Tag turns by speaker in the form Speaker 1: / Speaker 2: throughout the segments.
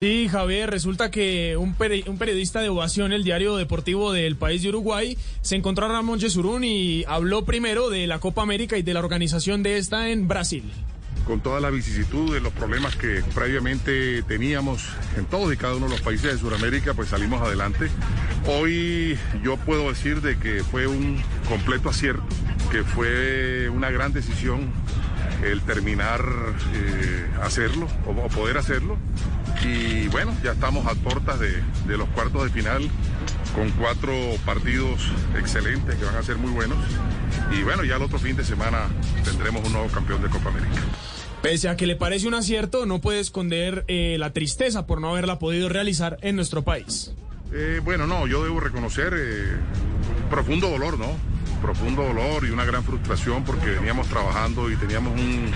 Speaker 1: Sí, Javier, resulta que un, periodista de Ovación, el diario deportivo del país de Uruguay, se encontró a Ramón Yesurún y habló primero de la Copa América y de la organización de esta en Brasil.
Speaker 2: Con toda la vicisitud de los problemas que previamente teníamos en todos y cada uno de los países de Sudamérica, pues salimos adelante. Hoy yo puedo decir de que fue un completo acierto, que fue una gran decisión el terminar eh, hacerlo o poder hacerlo y bueno, ya estamos a puertas de, los cuartos de final con cuatro partidos excelentes que van a ser muy buenos. Y bueno, ya el otro fin de semana tendremos un nuevo campeón de Copa América.
Speaker 1: Pese a que le parece un acierto, no puede esconder eh, la tristeza por no haberla podido realizar en nuestro país.
Speaker 2: Eh, bueno, no, yo debo reconocer eh, profundo dolor, ¿no? Profundo dolor y una gran frustración porque veníamos trabajando y teníamos un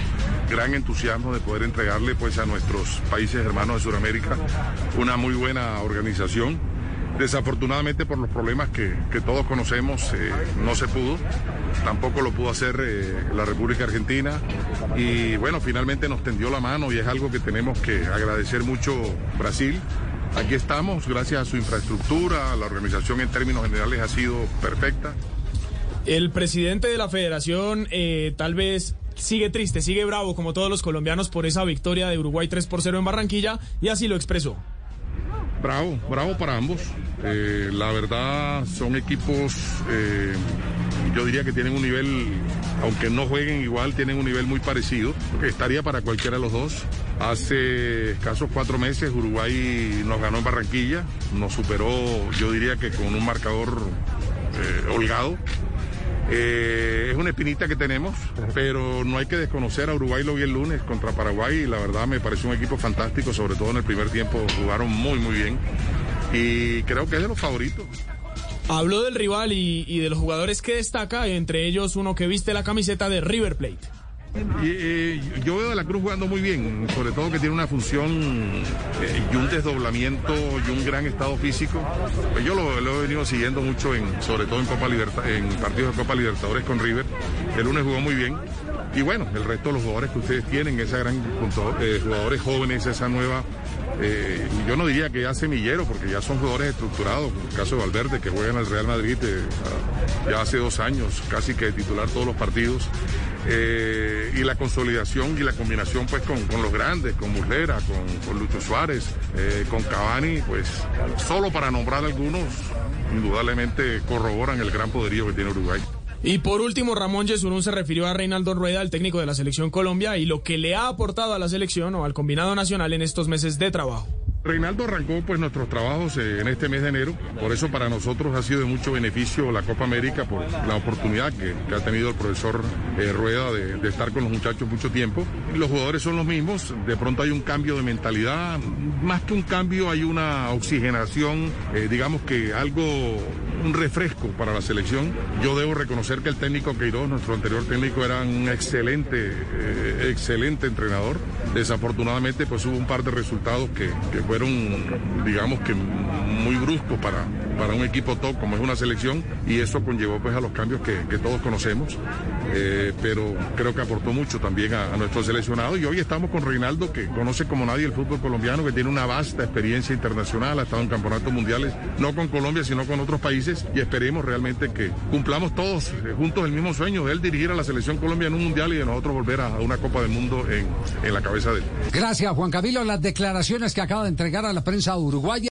Speaker 2: gran entusiasmo de poder entregarle pues a nuestros países hermanos de Sudamérica una muy buena organización. Desafortunadamente por los problemas que, todos conocemos eh, no se pudo, tampoco lo pudo hacer eh, la República Argentina y bueno, finalmente nos tendió la mano y es algo que tenemos que agradecer mucho Brasil. Aquí estamos, gracias a su infraestructura, la organización en términos generales ha sido perfecta.
Speaker 1: El presidente de la federación eh, tal vez sigue triste, sigue bravo como todos los colombianos por esa victoria de Uruguay 3 por 0 en Barranquilla y así lo expresó.
Speaker 2: Bravo, bravo para ambos. Eh, la verdad son equipos, eh, yo diría que tienen un nivel, aunque no jueguen igual, tienen un nivel muy parecido. Estaría para cualquiera de los dos. Hace escasos cuatro meses Uruguay nos ganó en Barranquilla, nos superó, yo diría que con un marcador holgado. Eh, es una espinita que tenemos, pero no hay que desconocer a Uruguay lo vi el lunes contra Paraguay y la verdad me pareció un equipo fantástico, sobre todo en el primer tiempo jugaron muy muy bien y creo que es de los favoritos.
Speaker 1: Habló del rival y, y de los jugadores que destaca, entre ellos uno que viste la camiseta de River Plate.
Speaker 2: Y, yo veo a la Cruz jugando muy bien, sobre todo que tiene una función eh, y un desdoblamiento y un gran estado físico. Pues yo lo, he venido siguiendo mucho, en, sobre todo en, Copa Libertad, en partidos de Copa Libertadores con River. El lunes jugó muy bien. Y bueno, el resto de los jugadores que ustedes tienen, esa gran eh, jugadores jóvenes, esa nueva eh, yo no diría que ya semillero, porque ya son jugadores estructurados, como el caso de Valverde, que juega en el Real Madrid ya hace dos años, casi que titular todos los partidos. Eh, y la consolidación y la combinación pues con, los grandes, con Muslera, con, Lucho Suárez, eh, con Cavani, pues solo para nombrar algunos, indudablemente corroboran el gran poderío que tiene Uruguay.
Speaker 1: Y por último, Ramón Yesurún se refirió a Reinaldo Rueda, el técnico de la selección Colombia, y lo que le ha aportado a la selección o al combinado nacional en estos meses de trabajo.
Speaker 2: Reinaldo arrancó pues nuestros trabajos eh, en este mes de enero, por eso para nosotros ha sido de mucho beneficio la Copa América por la oportunidad que, ha tenido el profesor eh, Rueda de, estar con los muchachos mucho tiempo. Los jugadores son los mismos, de pronto hay un cambio de mentalidad, más que un cambio hay una oxigenación, eh, digamos que algo, un refresco para la selección. Yo debo reconocer que el técnico Queiroz, nuestro anterior técnico, era un excelente, excelente entrenador. Desafortunadamente pues hubo un par de resultados que, que fueron, digamos que muy bruscos para, para un equipo top como es una selección y eso conllevó pues a los cambios que, todos conocemos, eh, pero creo que aportó mucho también a, nuestro seleccionado y hoy estamos con Reinaldo que conoce como nadie el fútbol colombiano, que tiene una vasta experiencia internacional, ha estado en campeonatos mundiales, no con Colombia sino con otros países y esperemos realmente que cumplamos todos eh, juntos el mismo sueño de él dirigir a la selección Colombia en un mundial y de nosotros volver a, una Copa del Mundo en, en la cabeza de él.
Speaker 3: Gracias Juan Camilo, las declaraciones que acaba de entregar a la prensa uruguaya.